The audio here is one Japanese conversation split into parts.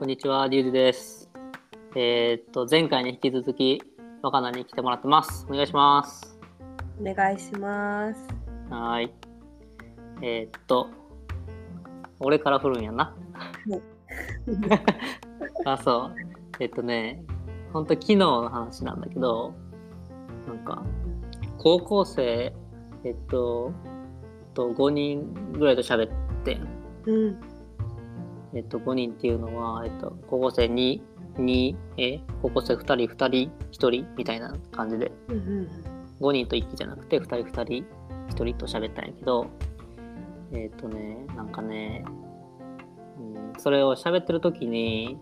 こんにちは、リュウジです。えーっと、前回に引き続き、若菜に来てもらってます。お願いします。お願いします。はーい。えーっと、俺から振るんやな。あ、そう。えっとね、ほんと昨日の話なんだけど、なんか、高校生、えっと、と5人ぐらいと喋ってん。うん。えっと、5人っていうのは、えっと、高校生に、に、え、高校生2人、2人、1人みたいな感じで、うんうん5人と1機じゃなくて、2人、2人、1人と喋ったんやけど、えっとね、なんかね、うん、それを喋ってる時に、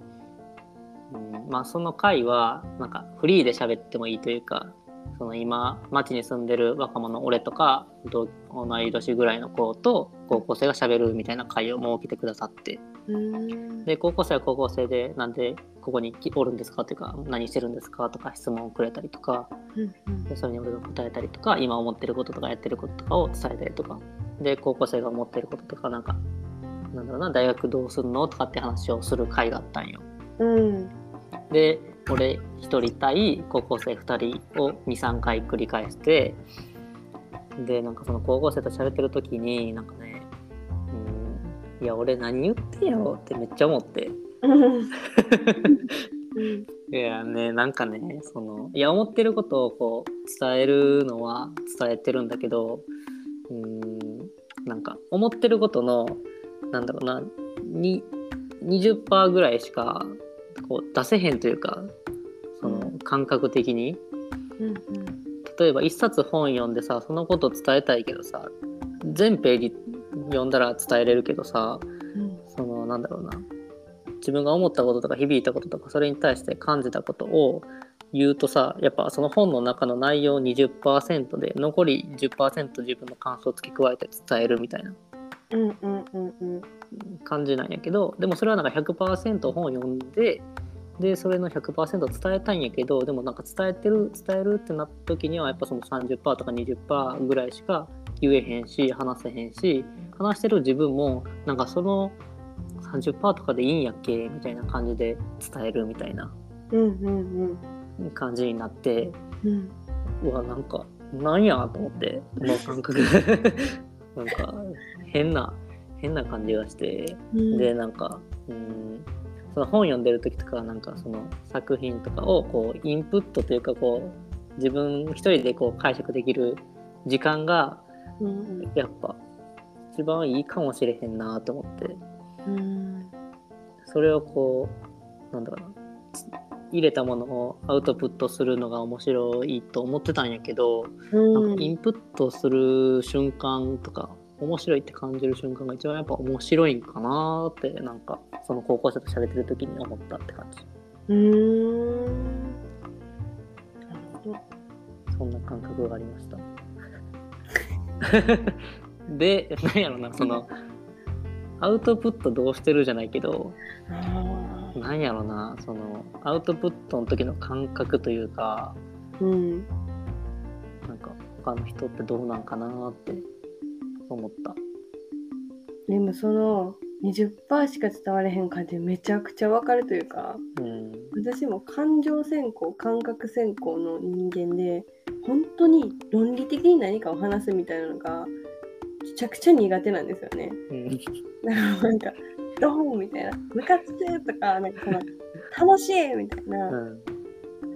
うん、まあ、その回は、なんか、フリーで喋ってもいいというか、その今、町に住んでる若者、俺とか、同同い年ぐらいの子と高校生が喋るみたいな会を設けてくださって、うん。で高校生は高校生でなんでここに来おるんですか？というか何してるんですか？とか質問をくれたりとか。うんうん。でそれに俺が答えたりとか今思ってることとかやってることとかを伝えたりとか。で高校生が思ってることとかなんかなんだろうな大学どうするの？とかって話をする会があったんよ。うん。で俺1人対高校生2人を23回繰り返してでなんかその高校生と喋ってる時になんかいや俺何言ってんやろってめっちゃ思って。うん。いやね、なんかね、その、いや、思ってることをこう、伝えるのは伝えてるんだけど、うーん、なんか、思ってることの、なんだろうな、に20%ぐらいしか、こう、出せへんというか、その、感覚的に。うん例えば、一冊本読んでさ、そのこと伝えたいけどさ、全ページ読んだら伝えれるけどさ、うん。そのなんだろうな。自分が思ったこととか響いたこととかそれに対して感じたことを言うとさやっぱその本の中の内容20%で残り10%自分の感想を付け加えて伝えるみたいな。うんうんうんうん。感じなんやけどでもそれはなんか100%本を読んででそれの100%伝えたいんやけどでもなんか伝えてる伝えるってなった時にはやっぱその30%とか20%ぐらいしか言えへんし話せへんし話してる自分もなんかその30%とかでいいんやっけ？みたいな感じで伝えるみたいな。うんうん感じになってうん。うわなんかなんやと思ってこの感覚。なんか変な変な感じがして。うん。でなんかうんその本読んでる時とかなんかその作品とかをこうインプットというかこう自分一人でこう解釈できる時間がうん。やっぱ一番いいかもしれへんなと思って。うん。それをこうなんだろうな。入れたものをアウトプットするのが面白いと思ってたんやけど、なんかインプットする瞬間とか面白いって感じる瞬間が一番やっぱ面白いんかなーってなんかその高校生と喋ってる時に思ったって感じ。うん。そんな感覚がありました でなんやろなそのアウトプットどうしてるじゃないけどなんやろなそのアウトプットの時の感覚というかうんなんか他の人ってどうなんかなーって思った。でもその20%しか伝われへん感じめちゃくちゃわかるというかうん。私も感情先行感覚先行の人間で本当に論理的に何かを話すみたいなのがめちゃくちゃ苦手なんですよね。うんなんか「ドーン!」みたいな「ムカつく!」とかなんかその「楽しい!」みたいなうん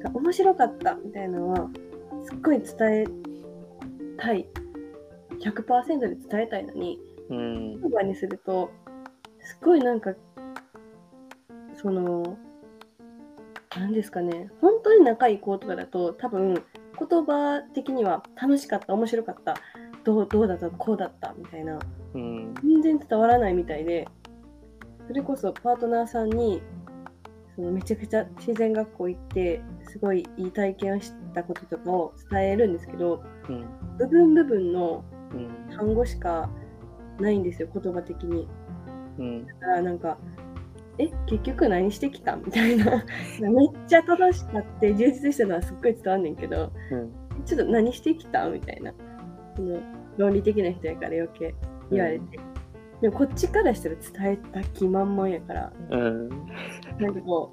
「面白かった!」みたいなのはすっごい伝えたい100%で伝えたいのにうん言葉にするとすっごいなんかその何ですかね本当に仲いい子とかだと多分言葉的には楽しかった面白かったどうどうだった？こうだった？みたいな。うん。全然伝わらないみたいで。それこそパートナーさんにそのめちゃくちゃ自然学校行ってすごいいい体験をしたこととかを伝えるんですけどうん。部分部分のうん。単語しかないんですよ言葉的に。うん。だからなんかえ？結局何してきた？みたいな。めっちゃ楽しかって充実したのはすっごい伝わんねんけどうん。ちょっと何してきた？みたいなその論理的な人やから余計言われて、でもこっちからしたら伝えた気満々やから、うん。なんかこ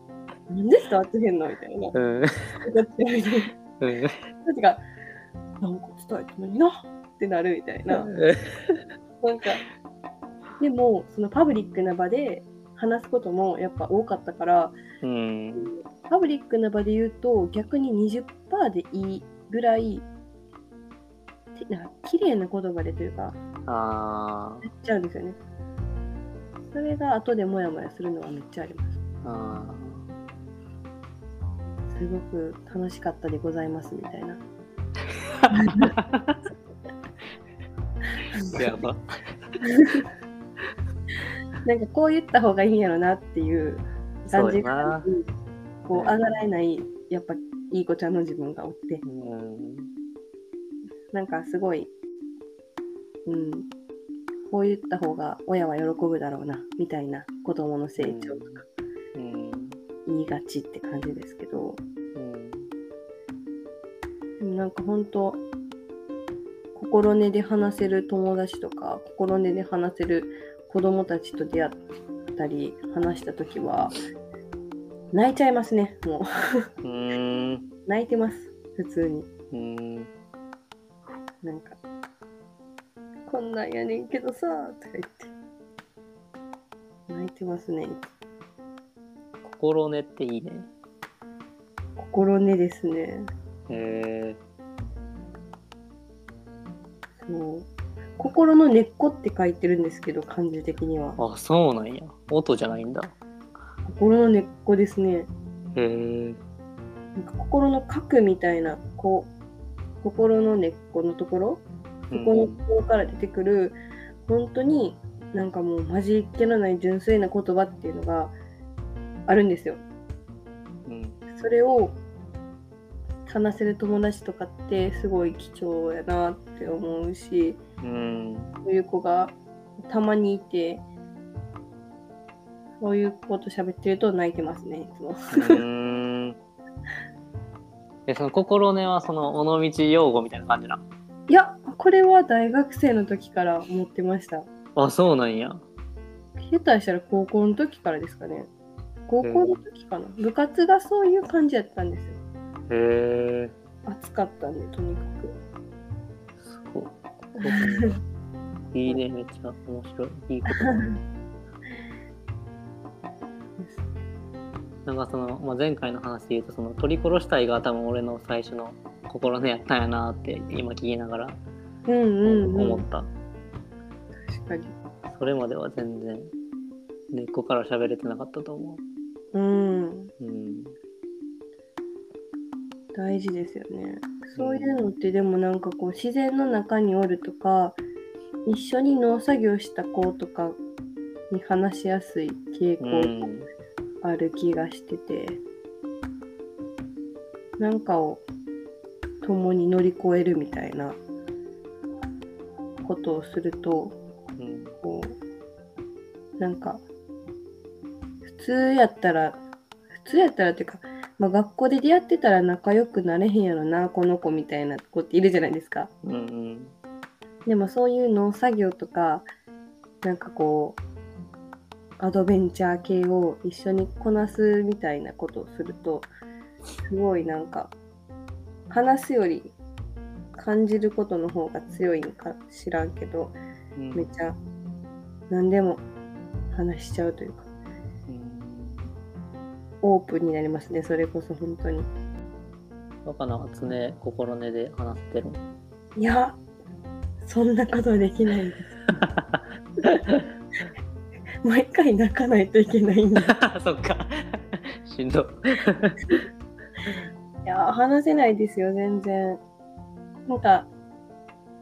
う、なんで伝わってへんのみたいな。こうん。っちみたいな。うん。こっちが、なんか伝えたのになってなるみたいな。なんか、でも、そのパブリックな場で話すこともやっぱ多かったから、うん。パブリックな場で言うと逆に20%でいいぐらい、てなんか綺麗な言葉でというか、あやっちゃうんですよね。それが後でモヤモヤするのはめっちゃあります。あ。あすごく楽しかったでございますみたいな。あ。やば。なんかこう言った方がいいんやろなっていう感じが、こう、あがらえない、やっぱいい子ちゃんの自分がおって、うん。なんかすごい、うん、こう言った方が親は喜ぶだろうな、みたいな子供の成長とかうん。言いがちって感じですけど、うん。なんか本当心根で話せる友達とか、心根で話せる子供たちと出会ったり、話したときは、泣いちゃいますね、もう。うん。泣いてます、普通に。うん。なんか、こんなんやねんけどさ、とか言って。泣いてますね。心根っていいね。心根ですね。へえ。そう。心の根っこって書いてるんですけど、漢字的には。あ、そうなんや。音じゃないんだ。心の根っこですね。へえ。なんか心の核みたいな、こう、心の根っこのところ、そこのところから出てくる、本当になんかもう混じりっ気のない純粋な言葉っていうのがあるんですよ。うん。それを話せる友達とかってすごい貴重やなって思うし、うん。そういう子がたまにいて、そういう子と喋ってると泣いてますね、いつも。うん。え、その心根はその尾道用語みたいな感じな。いや、これは大学生の時から思ってました。あ、そうなんや。下手したら高校の時からですかね。高校の時かな。部活がそういう感じやったんですよ。へえ。暑かったんで、とにかすごい。いいね、めっちゃ面白い。いいこと。なんかその、まあ、前回の話で言うと、その取り殺したいが多分俺の最初の心根やったんやなって今聞きながらく。うんうん、うん。思った。確かに。それまでは全然根っこから喋れてなかったと思うん。う。うん。大事ですよね。そういうのってでもなんかこう自然の中におるとか一緒に農作業した子とかに話しやすい傾う向ん。ある気がしてて、なんかを共に乗り越えるみたいなことをするとうん。こうなんか普通やったら普通やったらっていうか、まあ、学校で出会ってたら仲良くなれへんやろなこの子みたいな子っているじゃないですかうん。うん。でもそういう農作業とかなんかこうアドベンチャー系を一緒にこなすみたいなことをするとすごいなんか話すより感じることの方が強いんか知らんけどうん。めっちゃ何でも話しちゃうというかオープンになりますねそれこそ本当に。若菜は常心根で話してる。いやそんなことできないです 毎回泣かないといけないんで そっか。しんど。いや話せないですよ全然なんか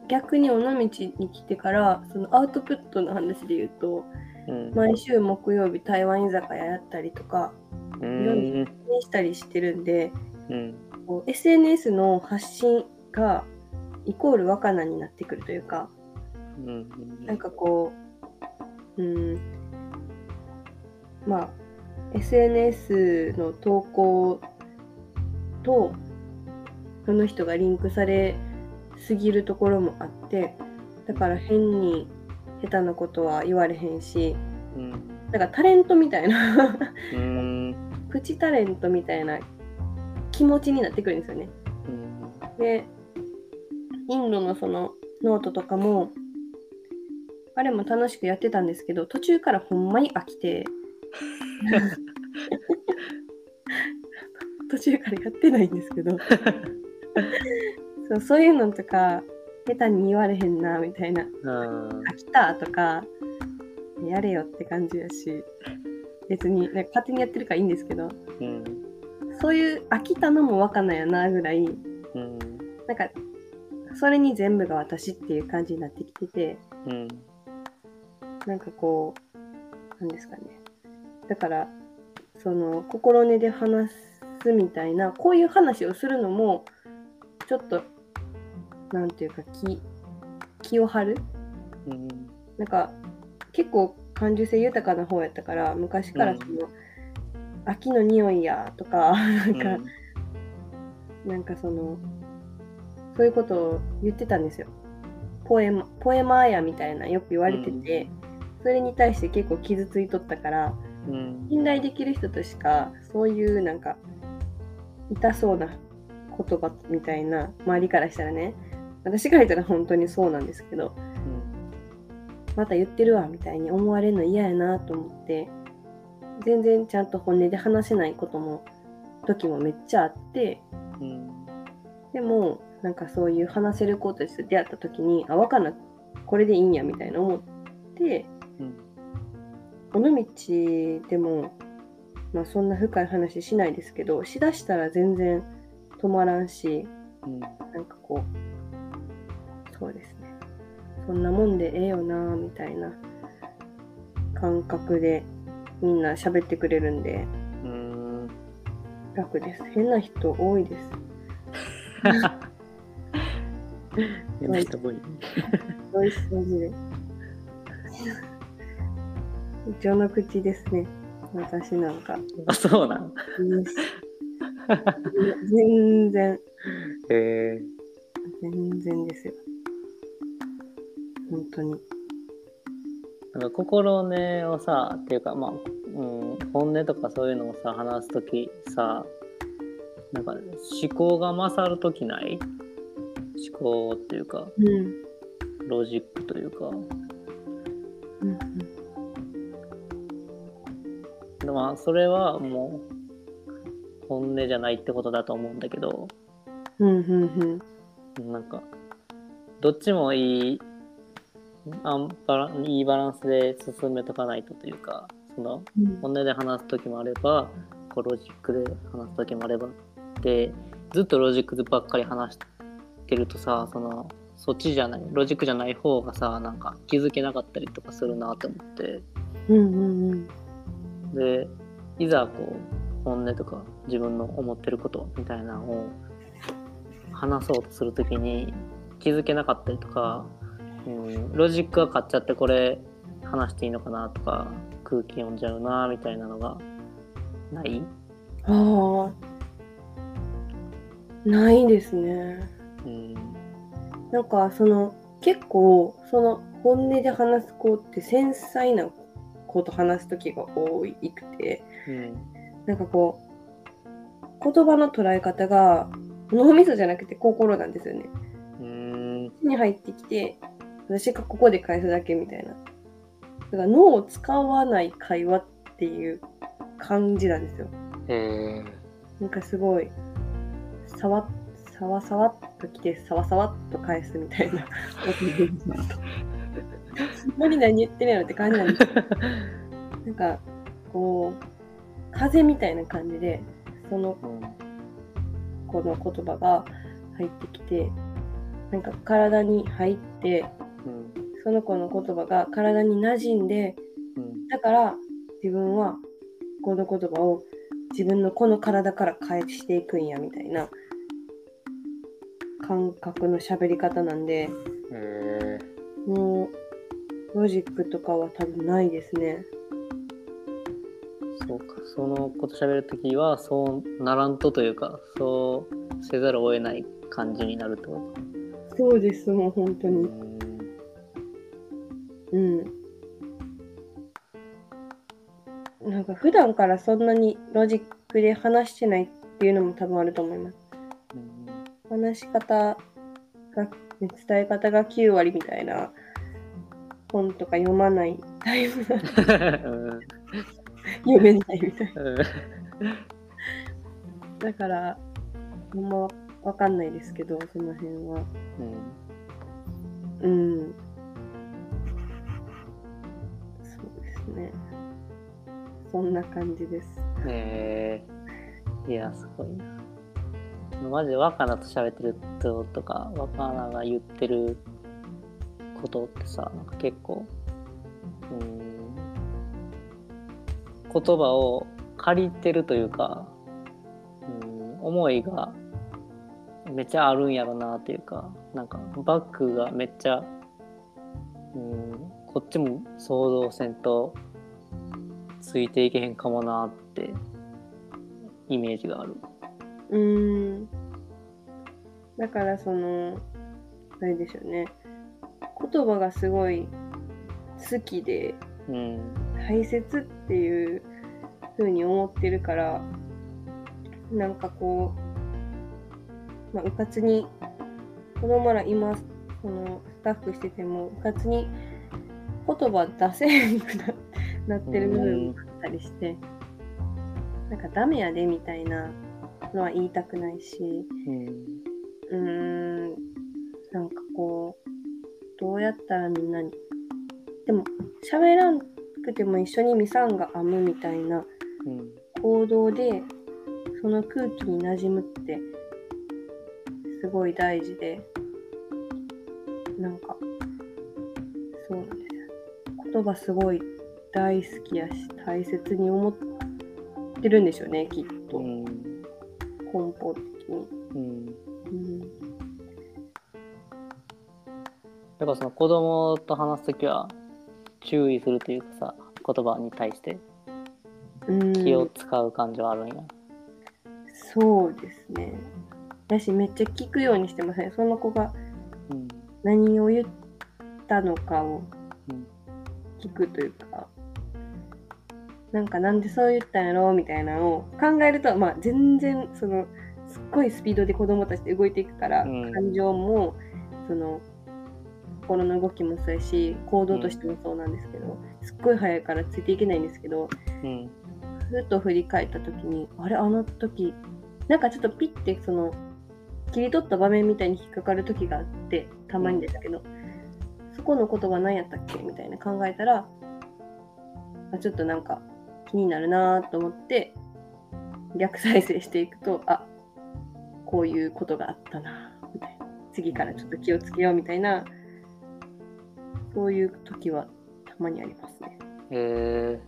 逆に尾道に来てからそのアウトプットの話で言うとうん。毎週木曜日台湾居酒屋やったりとかうん。したりしてるんでうん。こう SNS の発信がイコール若菜になってくるというかうん。なんかこううんまあ SNS の投稿とその人がリンクされすぎるところもあってだから変に下手なことは言われへんしうん。だからタレントみたいなうん。プチタレントみたいな気持ちになってくるんですよね。うん。でインドのそのノートとかもあれも楽しくやってたんですけど途中からほんまに飽きて途中からやってないんですけど。そうそういうのとか下手に言われへんなみたいな。うん飽きたとかやれよって感じやし。別にね勝手にやってるからいいんですけど。うん。そういう飽きたのも若菜やなぐらい。うん。なんかそれに全部が私っていう感じになってきてて。うん。なんかこうなんですかねだからその心根で話すみたいなこういう話をするのもちょっとなんていうか気気を張る。うんなんか結構感受性豊かな方やったから昔からその、秋の匂いやとかなんか、なんかそのそういうことを言ってたんですよ。ポエマポエマーやみたいなよく言われてて、それに対して結構傷ついとったからうん信頼できる人としかそういうなんか痛そうな言葉みたいな周りからしたらね私から言ったら本当にそうなんですけどまた言ってるわみたいに思われるの嫌やなと思って全然ちゃんと本音で話せないことも時もめっちゃあってうんでもなんかそういう話せる子たちと出会った時にあ若菜これでいいんやみたいな思って尾道でも、まあ、そんな深い話しないですけどしだしたら全然止まらんしうん。なんかこうそうですね。そんなもんでええよなみたいな感覚でみんな喋ってくれるんでうん。楽です。変な人多いです。変な人多い 序の口ですね。私なんか。あそうなん全然。へえ。全然ですよ。本当に。なんか心根をさっていうかまあ、うん、本音とかそういうのをさ話す時さなんか思考が勝る時ない？思考っていうかうん。ロジックというか。うんでまあそれはもう本音じゃないってことだと思うんだけど。うんうんうん。なんかどっちもいいあんバラいいバランスで進めとかないとというかそのうん。本音で話す時もあればこうロジックで話す時もあればでずっとロジックばっかり話してるとさそのそっちじゃないロジックじゃない方がさなんか気づけなかったりとかするなって思って。うんうんうんでいざこう本音とか自分の思ってることみたいなのを話そうとする時に気づけなかったりとか、うん、ロジックが勝っちゃってこれ話していいのかなとか空気読んじゃうなみたいなのがない？ああないですね。うん。なんかその結構その本音で話す子って繊細な子と話す時が多いくてうんなんかこう言葉の捉え方が脳みそじゃなくて心なんですよね。うんに入ってきて私がここで返すだけみたいな。だから脳を使わない会話っていう感じなんですよ。へえなんかすごいさわさわさわっと来てさわさわっと返すみたいな。何何言ってるやろって感じなんですよ。なんかこう風みたいな感じでそのうんこの言葉が入ってきてなんか体に入ってうんその子の言葉が体に馴染んでうんだから自分はこの言葉を自分のこの体から返していくんやみたいな感覚の喋り方なんでもうロジックとかは多分ないですね。そうかそのこと喋るときはそうならんとというかそうせざるを得ない感じになるってこと？そうですもう本当に。うんうん。なんか普段からそんなにロジックで話してないっていうのも多分あると思います。うん話し方が、ね伝え方が9割みたいな本とか読まないタイプ読めないみたいな。うんだから、あんまわかんないですけど、その辺は。うんうん。そうですね。そんな感じです。えー、いや、すごいな。マジで若菜と喋ってるととか、若菜が言ってることってさ、なんか結構、うん、言葉を借りてるというか、うん、思いがめっちゃあるんやろなっていうか、なんかバックがめっちゃ、うん、こっちも想像せんとついていけへんかもなってイメージがある。うん。だからその、あれでしょうね。言葉がすごい好きでうん。大切っていう風に思ってるから、なんかこう、まあ、うかつに、子供ら今、そのスタッフしてても、うかつに言葉出せへんくな なってる部分もあったりして、なんかダメやでみたいなのは言いたくないし、うん。うーん、うやったらみんなに、でも喋らんくても一緒にミサンが編むみたいなうん。行動で、その空気に馴染むって、すごい大事で、なんか、そうなんですよ。言葉すごい大好きやし、大切に思ってるんでしょうね、きっと。うん。根本的に。うん。うんだからその子供と話すときは注意するというかさ、言葉に対してうん気を使う感じはあるんや。そうですね。だし、めっちゃ聞くようにしてますね。その子がうん。何を言ったのかをうん聞くというか、なんかなんでそう言ったんやろ？みたいなのを考えると、まあ全然、その、すっごいスピードで子供たちって動いていくから、うん感情も、その、心の動きもそうやし、行動としてもそうなんですけど、すっごい速いからついていけないんですけど、うん。ふと振り返った時にあれあの時なんかちょっとピッてその切り取った場面みたいに引っかかる時があってたまにでしたけど、そこの言葉何やったっけ？みたいな考えたらあちょっとなんか気になるなと思って逆再生していくとあこういうことがあったなみたいな。次からちょっと気をつけようみたいなそういう時はたまにありますね。え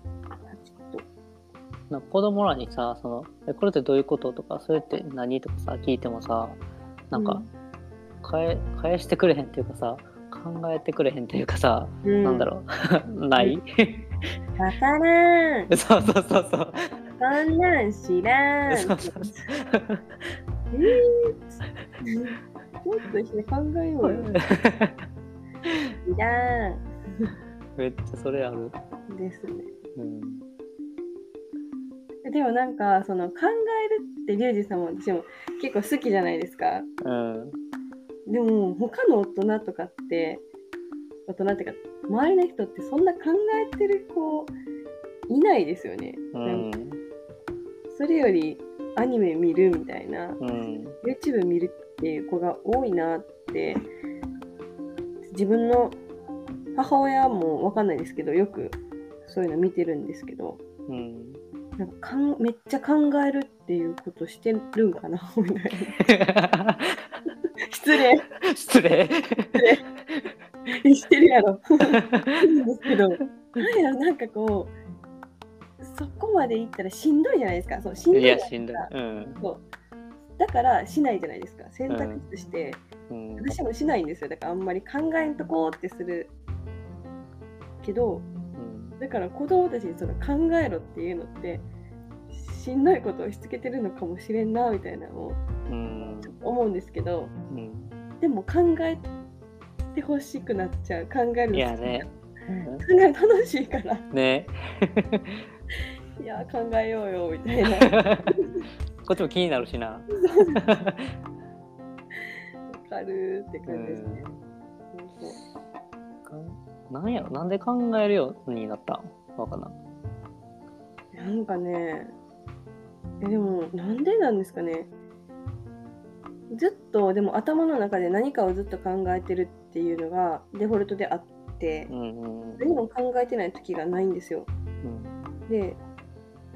ちょっとー、な子供らにさ、その、えこれってどういうこととか、それって何とかさ、聞いてもさ、なんか、返返してくれへんっていうかさ、考えてくれへんっていうかさ、うん。なんだろう、ない？わからん。そうそうそうそう。そんなん知らん。そうそうそう。えー。ちょっと一緒に考えようよ。知らん。めっちゃそれある。ですね。うん。でもなんか、その考えるってリュウジさんも私も結構好きじゃないですか。うん。でも他の大人とかって、大人っていうか、周りの人ってそんな考えてる子いないですよね。うん。それよりアニメ見るみたいな。うん。YouTube 見るっていう子が多いなって自分の母親もわかんないですけどよくそういうの見てるんですけどうん。なんかかんめっちゃ考えるっていうことしてるんかなみたいな。失礼。失礼。してるやろ。んですけどなんやろなんかこうそこまでいったらしんどいじゃないですか。そうしんどいいや、しんどい。うん。そう。だからしないじゃないですか。選択肢として、うん。私もしないんですよ。だからあんまり考えんとこうってするけどうんだから子供たちにその考えろっていうのってしんどいことをしつけてるのかもしれんなみたいなのをうん。思うんですけどうん。でも考えてほしくなっちゃう考えるいやね。考える楽しいからね いや考えようよみたいな こっちも気になるしな。わかるって感じですね。かなんやろなんで考えるようになったのかななんかねえでもなんでなんですかね？ずっとでも頭の中で何かをずっと考えてるっていうのがデフォルトであってうんうん何も考えてない時がないんですよ。うん。で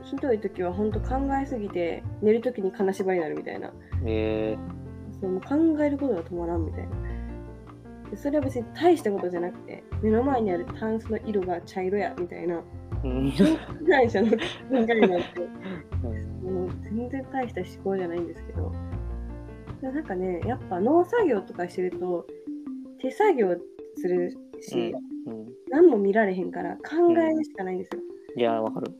ひどい時は本当考えすぎて寝る時に金縛りになるみたいな。え。そうもう考えることが止まらんみたいな。でそれは別に大したことじゃなくて目の前にあるタンスの色が茶色やみたいなーうん。被害者の考えになってうん もう全然大した思考じゃないんですけど。でなんかねやっぱ農作業とかしてると手作業するし、うん何も見られへんから考えるしかないんですよ。いやわかる。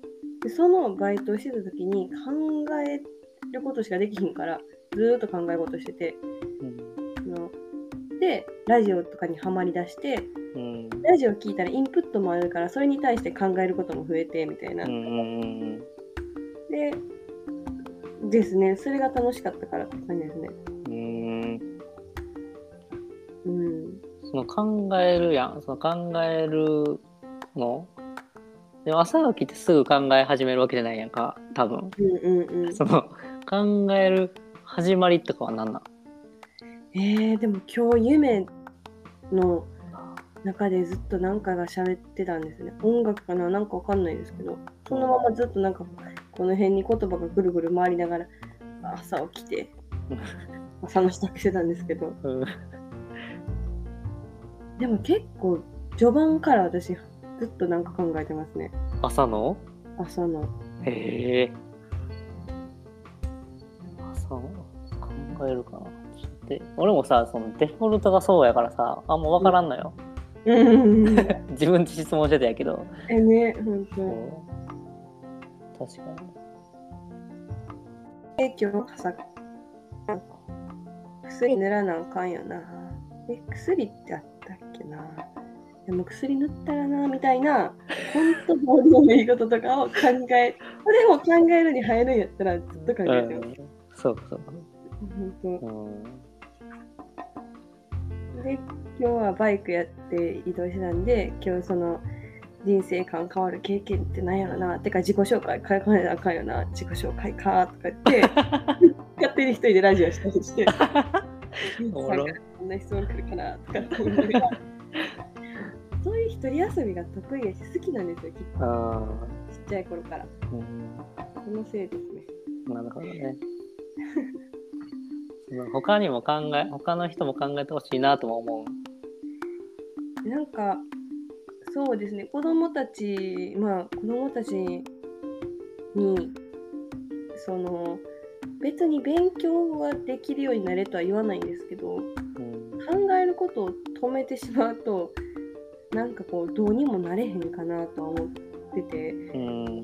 でそのバイトをしてた時に考えることしかできひんからずーっと考え事してて。うんでラジオとかにはまりだしてうん。ラジオ聞いたらインプットもあるからそれに対して考えることも増えてみたいな、うん。でですね。それが楽しかったからって感じですね。うん。うん。その考えるやん。その考えるの。でも朝起きてすぐ考え始めるわけじゃないやんか多分。うんうんうん。その考える始まりとかは何なん？えー、でも今日夢の中でずっと何かが喋ってたんですね。音楽かな？なんかわかんないですけど。そのままずっとなんかこの辺に言葉がぐるぐる回りながら朝起きて 朝の支度してたんですけど。うん。でも結構序盤から私ずっとなんか考えてますね。朝の？朝の。へえ朝の考えるかなって。俺もさそのデフォルトがそうやからさあんま分からんのよ、うん。自分で質問してたんやけど。えねほんと。確かに。え今日朝薬塗らなあかんよな。え薬ってあったっけな。でも薬塗ったらなみたいな本当どうでもいいこととかを考えそれを考えるに入るんやったらずっと考えてます、うん。そうかそうか。本うん。当で今日はバイクやって移動してたんで今日その人生観変わる経験って何やろなてか自己紹介変えかねなあかんよな自己紹介かとか言って 勝手に一人でラジオしたりしてこんな質問来るかなとかって思いながらそういう一人遊びが得意やし好きなんですよきっと。あちっちゃい頃から。ーうん。そのせいですね。なるほどね。他にも考え、他の人も考えてほしいなとも思う。なんかそうですね。子供たちまあ子供たちにその別に勉強はできるようになれとは言わないんですけどうん、考えることを止めてしまうとなんかこうどうにもなれへんかなとは思っててうん、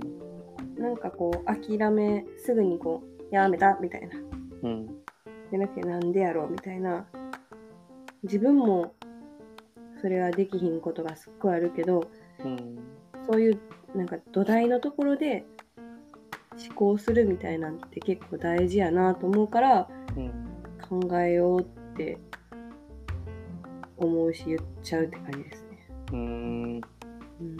なんかこう諦めすぐにこうやめたみたいな。うん、じゃなくてなんでやろうみたいな自分もそれはできひんことがすっごいあるけどうん、そういうなんか土台のところで思考するみたいなんて結構大事やなと思うからうん。考えようって思うし言っちゃうって感じですね。うん、うん、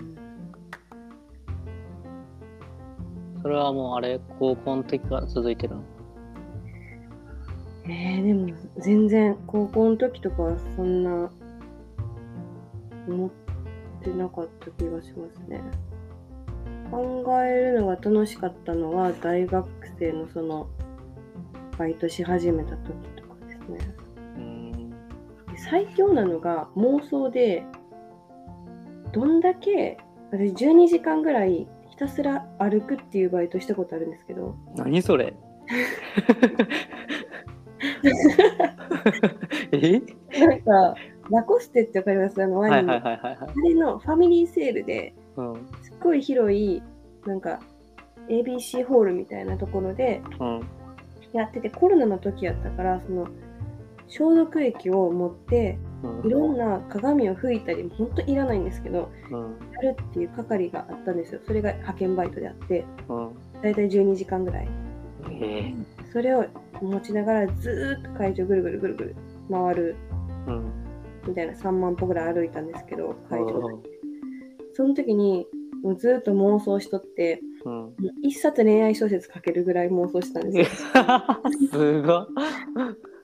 それはもうあれ、高校の時から続いてるの？えー、でも全然高校の時とかはそんな思ってなかった気がしますね。考えるのが楽しかったのは大学生のそのバイトし始めた時とかですね。うん、最強なのが妄想でどんだけ私12時間ぐらいひたすら歩くっていうバイトしたことあるんですけど何それ え？なんかラコステってわかります？あのワインの。あれのファミリーセールでうん、すっごい広いなんか ABC ホールみたいなところでうん、やっててコロナの時やったからその消毒液を持ってうん。いろんな鏡を拭いたりも本当いらないんですけどうん。やるっていう係があったんですよ。それが派遣バイトであってうん。だいたい12時間ぐらい。へえそれを持ちながらずーっと会場ぐるぐるぐるぐる回るうんみたいな3万歩ぐらい歩いたんですけど会場うん。その時にもうずーっと妄想しとってうん一冊恋愛小説書けるぐらい妄想したんですよ。すごい。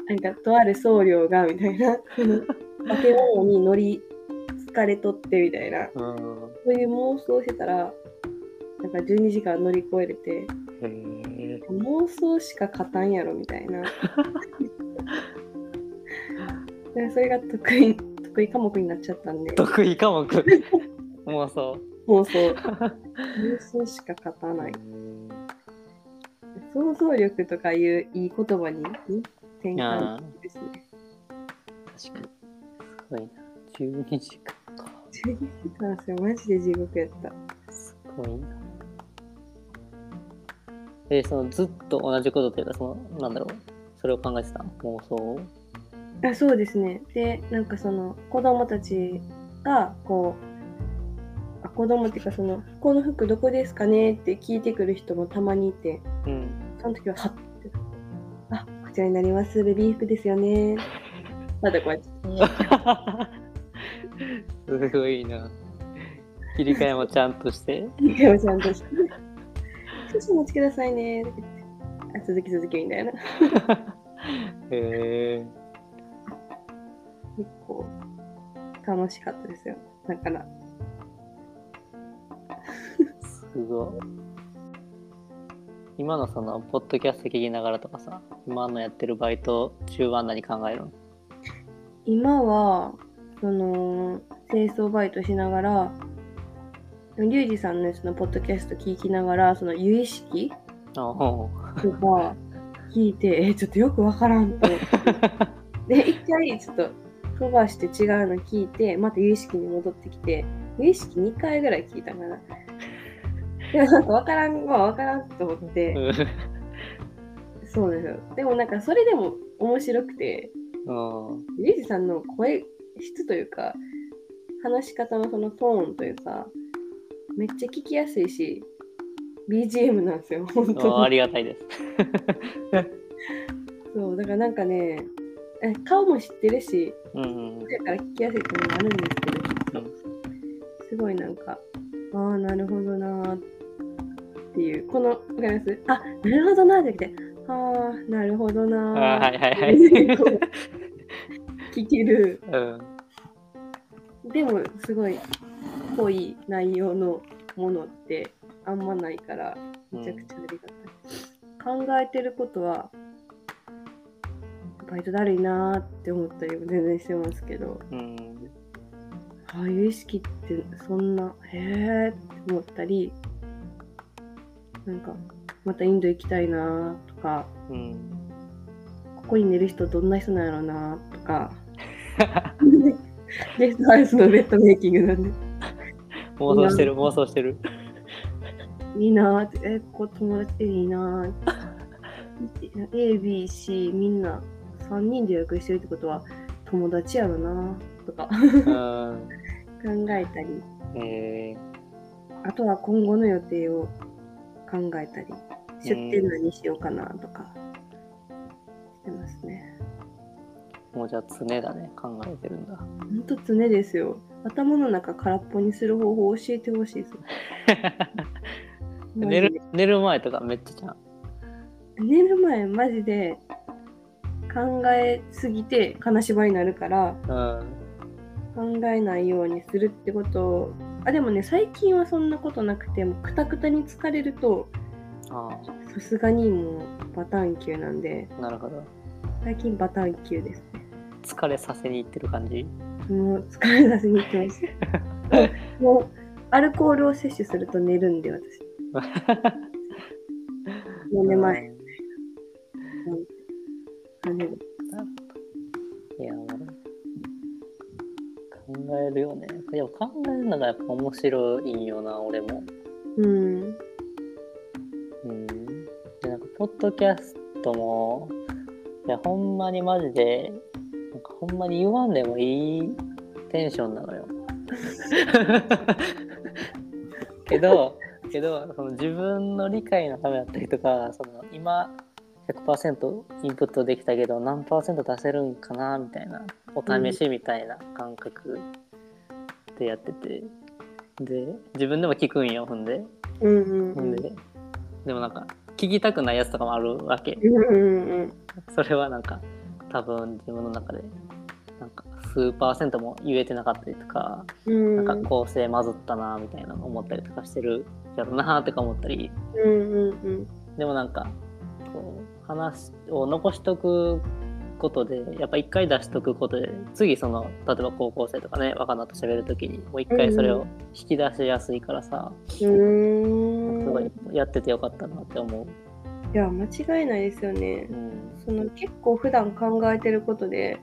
なんかとある僧侶がみたいな。化け物に乗り疲れとってみたいな。うん。そういう妄想してたらなんか12時間乗り越えれてへえ妄想しか勝たんやろみたいな。でそれが得意得意科目になっちゃったんで。得意科目。妄想。妄想。妄想しか勝たない。想像力とかいういい言葉に転換ですね。確かに。すごいな。12時間か。12時間ですよ。マジで地獄やった。すごいなえそのずっと同じことというかそのなんだろう。それを考えてた妄想を。あそうですね。でなんかその子供たちがこうあ子供っていうかその「この服どこですかね?」って聞いてくる人もたまにいてうん。その時ははって「あこちらになります。ベビー服ですよね」まだこうやって。すごいな。切り替えもちゃんとして。でもちゃんとして「少しお待ちくださいね」あ続き続きみたいな。へえ結構楽しかったですよ。だからすごい。今のそのポッドキャスト聞きながらとかさ今のやってるバイト中は何考えるの？今はその清掃バイトしながらリュウジさんのそのポッドキャスト聞きながらその有意識とか聞いてえちょっとよくわからんと。思ってで一回ちょっと飛ばして違うの聞いてまた有意識に戻ってきて有意識2回ぐらい聞いたかな。でもなんかわからんはわからんと思って。うそうですよ。でもなんかそれでも面白くて。んリュウジさんの声質というか話し方のそのトーンというかめっちゃ聞きやすいし BGM なんですよ本うん当に。ありがたいです。そうだからなんかねえ顔も知ってるしうんうんだから聞きやすいっていうのもあるんですけどきっとすごいなんかああなるほどなーっていう。このわかります？あなるほどなーって言ってああなるほどなー。あはいはいはい。聞ける。うん。でもすごい濃い内容のものってあんまないからめちゃくちゃありがたい、考えてることはバイトだるいなーって思ったりも全然してますけどうん。ああいう意識ってそんなへえって思ったりなんかまたインド行きたいなーとかうん。ここに寝る人どんな人なんやろうなーとか。ゲストハウスのベッドメイキングなんで妄想してる妄想してる。いいなーって、え、ここ友達でいいなー。って。A、B、C みんな。3人で予約してるってことは友達やろなとか。うん考えたり、えあとは今後の予定を考えたり、出店何しようかなとか。してますね。ー、もうじゃあ常だね考えてるんだ。ほんと常ですよ。頭の中空っぽにする方法を教えてほしいです。寝で。る寝る前とかめっちゃちゃん。寝る前マジで考えすぎて金縛りになるからうん考えないようにするってこと。をあでもね最近はそんなことなくてもくたくたに疲れるとあさすがにもうバタン級なんで。あなるほど。最近バタン級です。ね疲れさせにいってる感じ？もう疲れさせに行ってます もうアルコールを摂取すると寝るんで私もう寝前うん寝るいや、俺考えるよね。でも考えるのがやっぱ面白いんよな、俺も。うんうん。で、なんか、ポッドキャストも、いや、ほんまにマジで、ほんまに言わんでもいいテンションなのよ。けど、けどその自分の理解のためだったりとか、その今100%インプットできたけど何パーセント出せるんかなみたいな、お試しみたいな感覚でやってて、で、自分でも聞くんよ、ほんで。うんうんうん。ほんで、でもなんか聞きたくないやつとかもあるわけ。うんうんうん。それはなんか多分自分の中でなんか数パーセントも言えてなかったりとか、うんなんか構成まずったなみたいなの思ったりとかしてるやろなとか思ったりうんうんうん。でもなんかこう話を残しとくことでやっぱ一回出しとくことで次その例えば高校生とかね若菜と喋る時にもう一回それを引き出しやすいからさ、うん。ごいやっててよかったなって思う。いや、間違いないですよねう。んその結構普段考えてることで、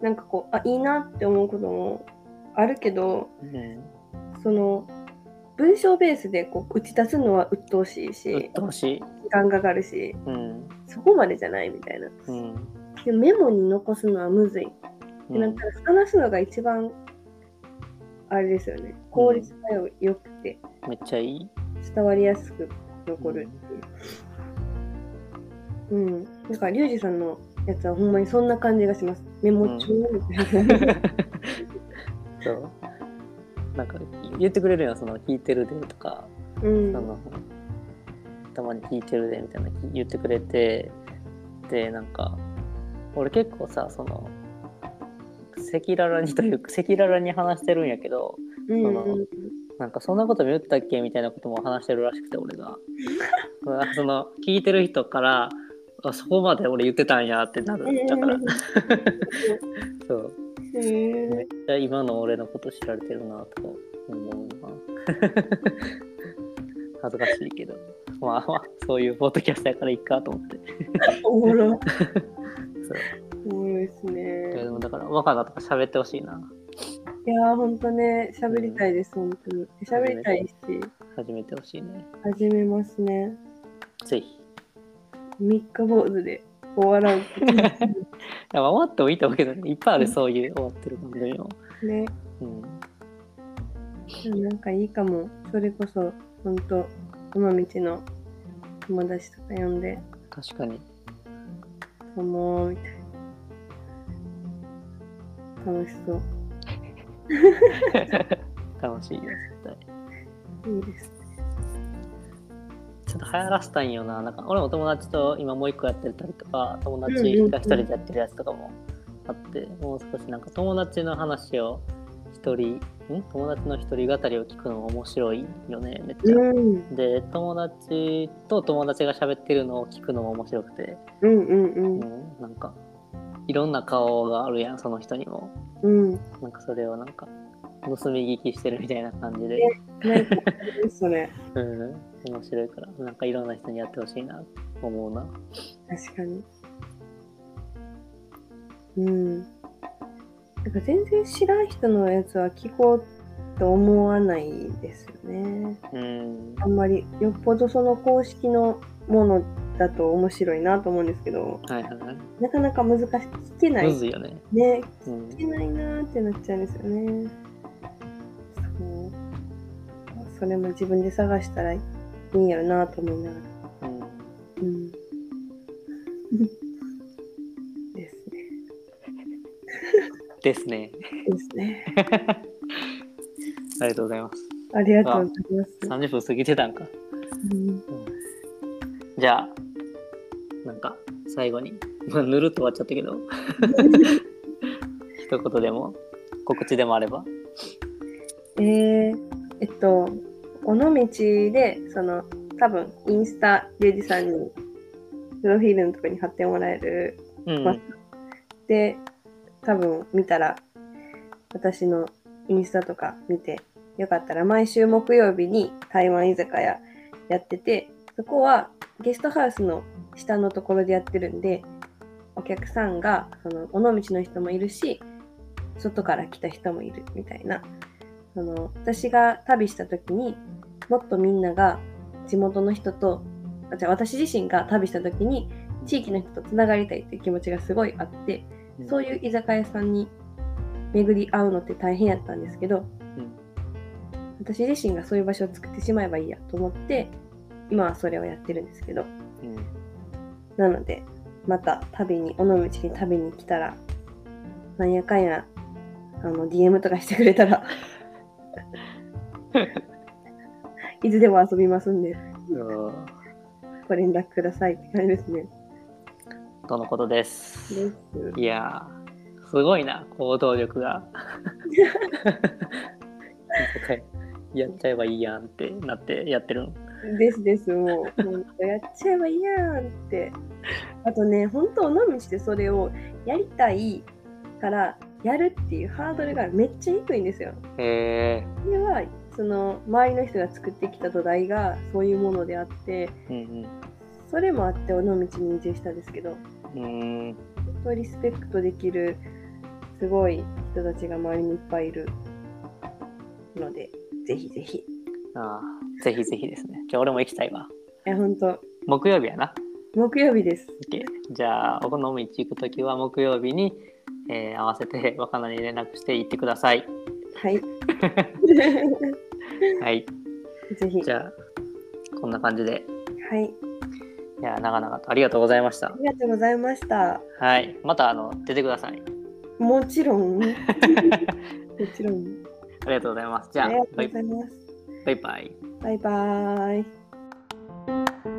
なんかこう、あ、いいなって思うこともあるけど、うん、その、文章ベースでこう打ち出すのは鬱陶しいうしっ、とうしい。時間かかるし、うんそこまでじゃないみたいな。うんでメモに残すのはむずい。でなんか話すのが一番、あれですよね。効率がよよくて、めっちゃいい。伝わりやすく残るっていう。うん。だから、リュウジさんのやつはほんまにそんな感じがします。メモ帳みたいな。そう。なんか言ってくれるよ、その聞いてるでとか、うん。そのたまに聞いてるでみたいな言ってくれて、で、なんか、俺結構さ、その、赤裸々にというか、赤裸々に話してるんやけど、うんそのなんかそんなことも言ったっけみたいなことも話してるらしくて、俺が。その、聞いてる人から、あそこまで俺言ってたんやってなる。だから、そう。めっちゃ今の俺のこと知られてるなと思うな。恥ずかしいけど。まあまあ、そういうポッドキャストやからいいかと思って。おもろ。そうおもろいですいやね。でもだから、若菜とか喋ってほしいな。いやー、ほんとね、喋りたいです、本当に。喋りたいし、始めてほしいね。始めますね。ぜひ。い三日坊主で終わらん。や、まあ終わってもいいと思うけどね。いっぱいある、そういう終わってる番組も。ね。うん。なんかいいかも。それこそ、ほんと、尾道の友達とか呼んで、確かに。ともう、みたいな。楽しそう。楽しいよ、絶対。いいです。ちょっと流行らせたいんよな。なんか俺も友達と今もう一個やってたりとか、友達が一人でやってるやつとかもあって、もう少しなんか友達の話を一人、ん？友達の一人語りを聞くのも面白いよね、めっちゃ。うん。で、友達と友達が喋ってるのを聞くのも面白くて、うんうんう。うんん、なんか、いろんな顔があるやん、その人にも。うん。なんかそれをなんか、盗み聞きしてるみたいな感じで、なんか、それ。うん、面白いから、なんかいろんな人にやってほしいな、思うな。確かに。うん。なんか全然知らん人のやつは聞こうと思わないですよね。うん。あんまり、よっぽどその公式のものだと面白いなと思うんですけど、はいはいはい。なかなか難しい。聞けない。むずいよね。ね、うん聞。けないなーってなっちゃうんですよね。そう。それも自分で探したらいいんやろなと思いながら。うんうん。ですね。ですね。ですね。ありがとうございます。ありがとうございます。30分過ぎてたんか。うんじゃあ、なんか、最後に、まあ、ぬるっと終わっちゃったけど、一言でも、告知でもあれば。えー、えっと、尾道で、その、多分、インスタ、リュウジさんに、プロフィールのところに貼ってもらえる。うん。まで、多分、見たら、私のインスタとか見て、よかったら、毎週木曜日に台湾居酒屋やってて、そこはゲストハウスの下のところでやってるんで、お客さんが、その、尾道の人もいるし、外から来た人もいるみたいな。その、私が旅した時にもっとみんなが地元の人と、あじゃあ私自身が旅した時に地域の人とつながりたいっていう気持ちがすごいあって、うん。そういう居酒屋さんに巡り合うのって大変やったんですけど、うん。私自身がそういう場所を作ってしまえばいいやと思って今はそれをやってるんですけど。うん。なのでまた旅に尾道に旅に来たらなんやかんやあの DM とかしてくれたら いつでも遊びますんでうんご連絡くださいって感じですね。とのことです。ですいやー、すごいな、行動力が。やっちゃえばいいやんってなってやってるん。ですです、もう、ほんとやっちゃえばいいやんって。あとね、本当、尾道でそれをやりたいから、やるっていうハードルがめっちゃ低いんですよ。へえそれは、その、周りの人が作ってきた土台がそういうものであって、うんそれもあって尾道に移住したんですけど、うん。リスペクトできる、すごい人たちが周りにいっぱいいるので、ぜひぜひ。いああ、ぜひぜひですね。じゃあ俺も行きたいわ。や、本当木曜日やな。木曜日です。OK じゃあ、お好み行くときは木曜日に、えー合わせて若菜に連絡して行ってください。はい。はい。ぜひ。じゃあ、こんな感じで。はい。いや、長々とありがとうございましたあ。りがとうございました。はい。また、あの、出てください。もちろん。もちろん。ありがとうございます。じゃあありがとうバイございます。バイバイ。バイバーイ。